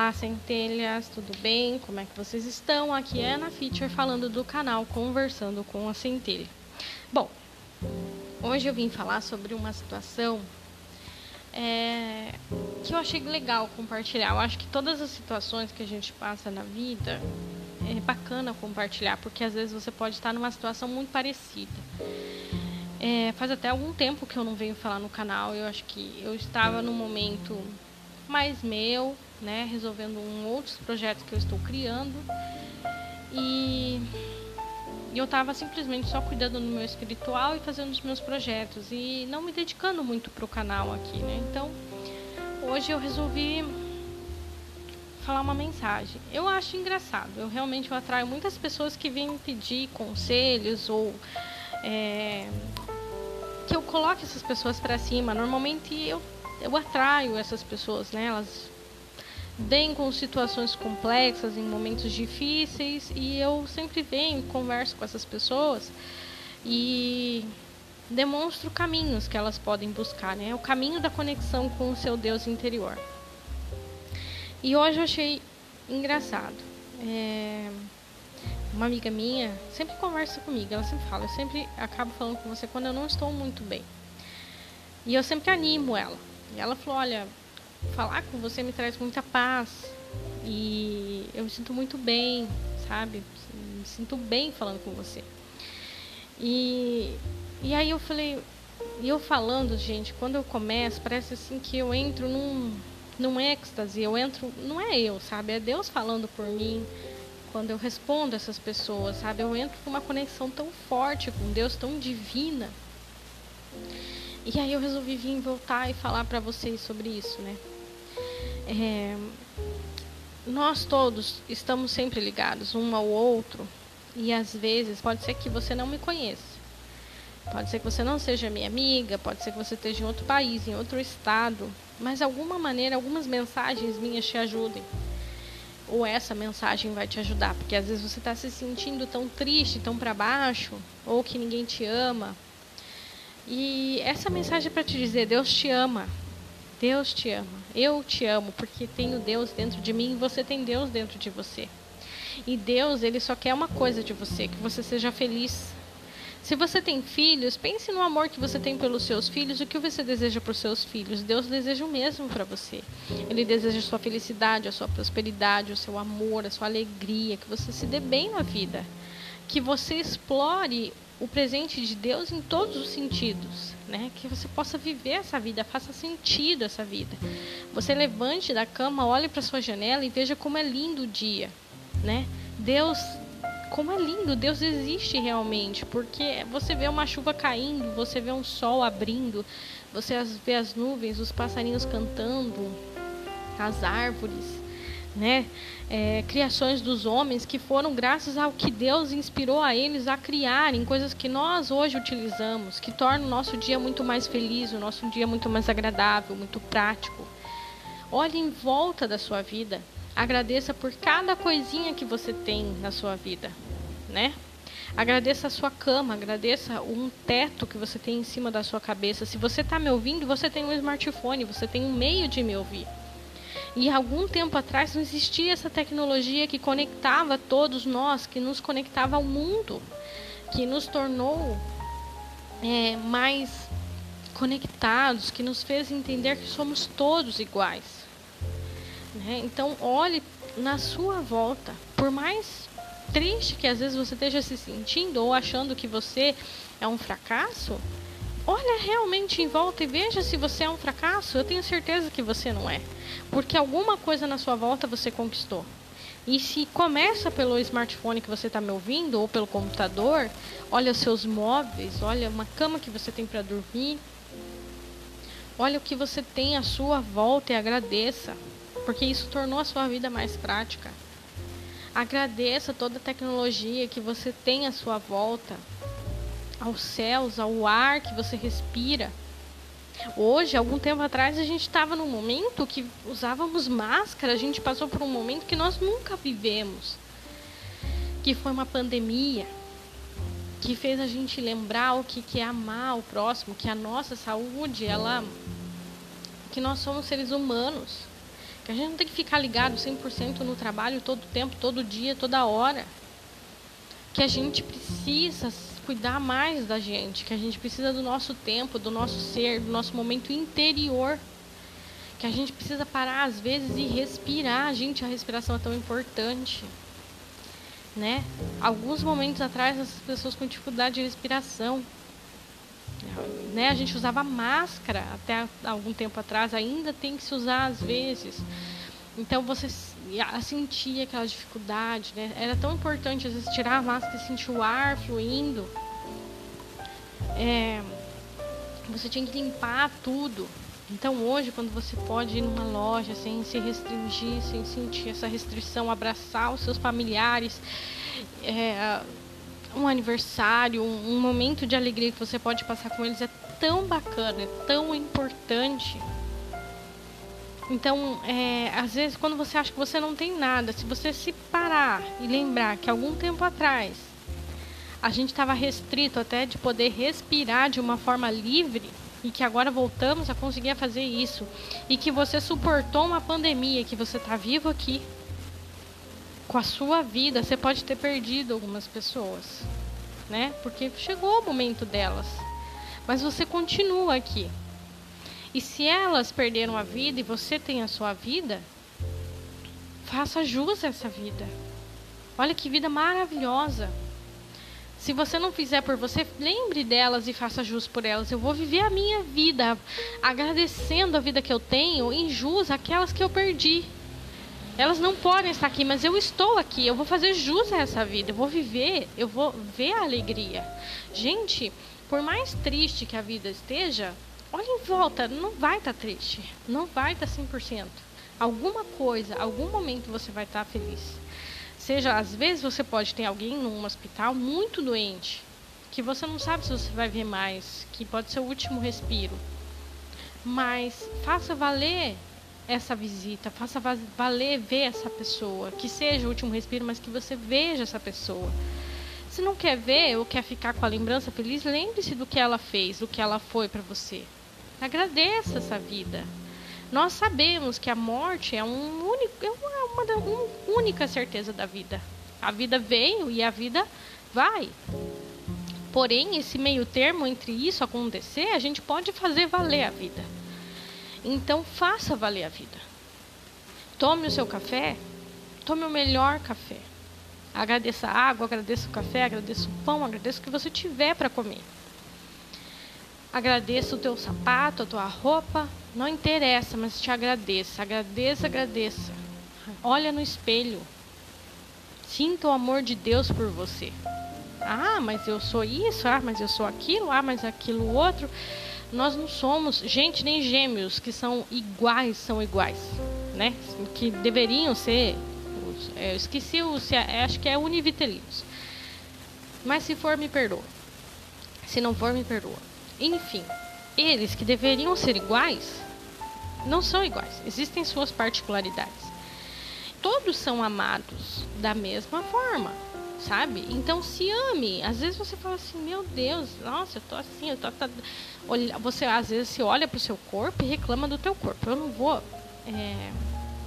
Olá, centelhas, tudo bem? Como é que vocês estão? Aqui é Ana Feature falando do canal Conversando com a Centelha. Bom, hoje eu vim falar sobre uma situação é, que eu achei legal compartilhar. Eu acho que todas as situações que a gente passa na vida é bacana compartilhar, porque às vezes você pode estar numa situação muito parecida. É, faz até algum tempo que eu não venho falar no canal. Eu acho que eu estava num momento mais meu, né, resolvendo um outros projetos que eu estou criando. E eu estava simplesmente só cuidando do meu espiritual e fazendo os meus projetos e não me dedicando muito para o canal aqui, né? Então, hoje eu resolvi falar uma mensagem. Eu acho engraçado. Eu realmente eu atraio muitas pessoas que vêm pedir conselhos ou é, que eu coloque essas pessoas para cima. Normalmente eu eu atraio essas pessoas, né? Elas vêm com situações complexas, em momentos difíceis, e eu sempre venho, converso com essas pessoas e demonstro caminhos que elas podem buscar, né? O caminho da conexão com o seu Deus interior. E hoje eu achei engraçado. É... Uma amiga minha sempre conversa comigo, ela sempre fala, eu sempre acabo falando com você quando eu não estou muito bem. E eu sempre animo ela. E ela falou: Olha, falar com você me traz muita paz. E eu me sinto muito bem, sabe? Me sinto bem falando com você. E, e aí eu falei, e eu falando, gente, quando eu começo, parece assim que eu entro num, num êxtase, eu entro, não é eu, sabe? É Deus falando por mim. Quando eu respondo essas pessoas, sabe? Eu entro com uma conexão tão forte com Deus, tão divina. E aí eu resolvi vir voltar e falar para vocês sobre isso, né? É, nós todos estamos sempre ligados um ao outro e às vezes pode ser que você não me conheça. Pode ser que você não seja minha amiga, pode ser que você esteja em outro país, em outro estado, mas alguma maneira algumas mensagens minhas te ajudem. Ou essa mensagem vai te ajudar, porque às vezes você está se sentindo tão triste, tão para baixo, ou que ninguém te ama, e essa mensagem é para te dizer: Deus te ama. Deus te ama. Eu te amo porque tenho Deus dentro de mim e você tem Deus dentro de você. E Deus, ele só quer uma coisa de você, que você seja feliz. Se você tem filhos, pense no amor que você tem pelos seus filhos, o que você deseja para os seus filhos. Deus deseja o mesmo para você. Ele deseja a sua felicidade, a sua prosperidade, o seu amor, a sua alegria, que você se dê bem na vida, que você explore o presente de Deus em todos os sentidos, né? Que você possa viver essa vida, faça sentido essa vida. Você levante da cama, olhe para sua janela e veja como é lindo o dia, né? Deus, como é lindo, Deus existe realmente, porque você vê uma chuva caindo, você vê um sol abrindo, você vê as nuvens, os passarinhos cantando, as árvores, né? É, criações dos homens que foram graças ao que Deus inspirou a eles a criarem coisas que nós hoje utilizamos, que tornam o nosso dia muito mais feliz, o nosso dia muito mais agradável, muito prático. Olhe em volta da sua vida, agradeça por cada coisinha que você tem na sua vida, né? Agradeça a sua cama, agradeça um teto que você tem em cima da sua cabeça. Se você está me ouvindo, você tem um smartphone, você tem um meio de me ouvir. E algum tempo atrás não existia essa tecnologia que conectava todos nós, que nos conectava ao mundo, que nos tornou é, mais conectados, que nos fez entender que somos todos iguais. Né? Então, olhe na sua volta, por mais triste que às vezes você esteja se sentindo ou achando que você é um fracasso, olha realmente em volta e veja se você é um fracasso. Eu tenho certeza que você não é, porque alguma coisa na sua volta você conquistou. E se começa pelo smartphone que você está me ouvindo ou pelo computador, olha os seus móveis, olha uma cama que você tem para dormir, olha o que você tem à sua volta e agradeça, porque isso tornou a sua vida mais prática. Agradeça toda a tecnologia que você tem à sua volta, aos céus, ao ar que você respira. Hoje, algum tempo atrás, a gente estava num momento que usávamos máscara, a gente passou por um momento que nós nunca vivemos, que foi uma pandemia, que fez a gente lembrar o que, é amar o próximo, que a nossa saúde, ela, que nós somos seres humanos, que a gente não tem que ficar ligado 100% no trabalho todo tempo, todo dia, toda hora. Que a gente precisa cuidar mais da gente, que a gente precisa do nosso tempo, do nosso ser, do nosso momento interior. Que a gente precisa parar às vezes e respirar. Gente, a respiração é tão importante. Né? Alguns momentos atrás, as pessoas com dificuldade de respiração. Né? A gente usava máscara até algum tempo atrás, ainda tem que se usar às vezes. Então você sentia aquela dificuldade, né? Era tão importante às vezes tirar a máscara e sentir o ar fluindo. É, você tinha que limpar tudo. Então hoje, quando você pode ir numa loja sem se restringir, sem sentir essa restrição, abraçar os seus familiares, é, um aniversário, um, um momento de alegria que você pode passar com eles é tão bacana, é tão importante. Então, é, às vezes, quando você acha que você não tem nada, se você se parar e lembrar que algum tempo atrás a gente estava restrito até de poder respirar de uma forma livre e que agora voltamos a conseguir fazer isso e que você suportou uma pandemia, que você está vivo aqui com a sua vida, você pode ter perdido algumas pessoas, né? Porque chegou o momento delas. Mas você continua aqui. E se elas perderam a vida e você tem a sua vida, faça jus a essa vida. Olha que vida maravilhosa. Se você não fizer por você, lembre delas e faça jus por elas. Eu vou viver a minha vida agradecendo a vida que eu tenho em jus aquelas que eu perdi. Elas não podem estar aqui, mas eu estou aqui. Eu vou fazer jus a essa vida. Eu vou viver, eu vou ver a alegria. Gente, por mais triste que a vida esteja, olha em volta, não vai estar tá triste, não vai estar tá 100%. Alguma coisa, algum momento você vai estar tá feliz. Seja, às vezes você pode ter alguém num hospital muito doente, que você não sabe se você vai ver mais, que pode ser o último respiro. Mas faça valer essa visita, faça valer ver essa pessoa, que seja o último respiro, mas que você veja essa pessoa. Se não quer ver ou quer ficar com a lembrança feliz, lembre-se do que ela fez, do que ela foi para você. Agradeça essa vida. Nós sabemos que a morte é, um único, é uma, uma, uma única certeza da vida. A vida veio e a vida vai. Porém, esse meio termo entre isso acontecer, a gente pode fazer valer a vida. Então, faça valer a vida. Tome o seu café, tome o melhor café. Agradeça a água, agradeça o café, agradeça o pão, agradeça o que você tiver para comer. Agradeça o teu sapato, a tua roupa, não interessa, mas te agradeça, agradeça, agradeça. Olha no espelho. Sinta o amor de Deus por você. Ah, mas eu sou isso, ah, mas eu sou aquilo, ah, mas aquilo outro. Nós não somos gente nem gêmeos que são iguais, são iguais, né? Que deveriam ser. Eu esqueci o. Acho que é univitelinos. Mas se for, me perdoa. Se não for, me perdoa. Enfim, eles que deveriam ser iguais, não são iguais. Existem suas particularidades. Todos são amados da mesma forma, sabe? Então se ame. Às vezes você fala assim, meu Deus, nossa, eu tô assim, eu tô. Você às vezes se olha pro seu corpo e reclama do teu corpo. Eu não vou é,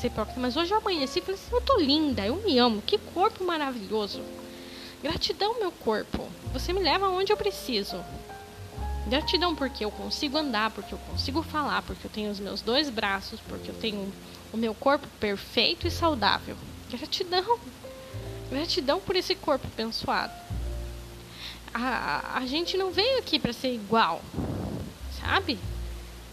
ser hipócrita, mas hoje eu amanheci e falei assim, eu tô linda, eu me amo, que corpo maravilhoso. Gratidão, meu corpo. Você me leva aonde eu preciso. Gratidão porque eu consigo andar, porque eu consigo falar, porque eu tenho os meus dois braços, porque eu tenho o meu corpo perfeito e saudável. Gratidão. Gratidão por esse corpo abençoado. A, a gente não veio aqui para ser igual, sabe?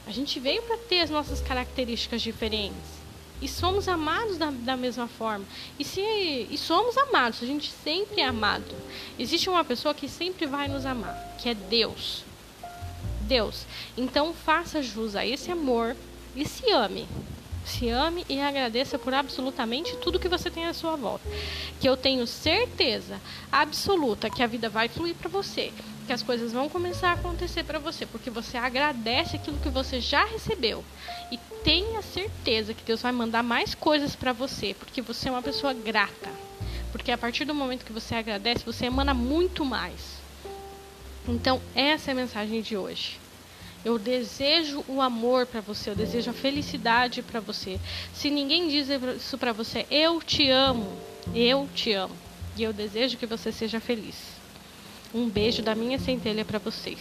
A gente veio para ter as nossas características diferentes. E somos amados da, da mesma forma. E, se, e somos amados, a gente sempre é amado. Existe uma pessoa que sempre vai nos amar, que é Deus. Deus. Então faça jus a esse amor e se ame. Se ame e agradeça por absolutamente tudo que você tem à sua volta. Que eu tenho certeza absoluta que a vida vai fluir para você, que as coisas vão começar a acontecer para você, porque você agradece aquilo que você já recebeu e tenha certeza que Deus vai mandar mais coisas para você, porque você é uma pessoa grata. Porque a partir do momento que você agradece, você emana muito mais. Então, essa é a mensagem de hoje. Eu desejo o amor para você, eu desejo a felicidade para você. Se ninguém diz isso para você, eu te amo, eu te amo. E eu desejo que você seja feliz. Um beijo da minha centelha para vocês.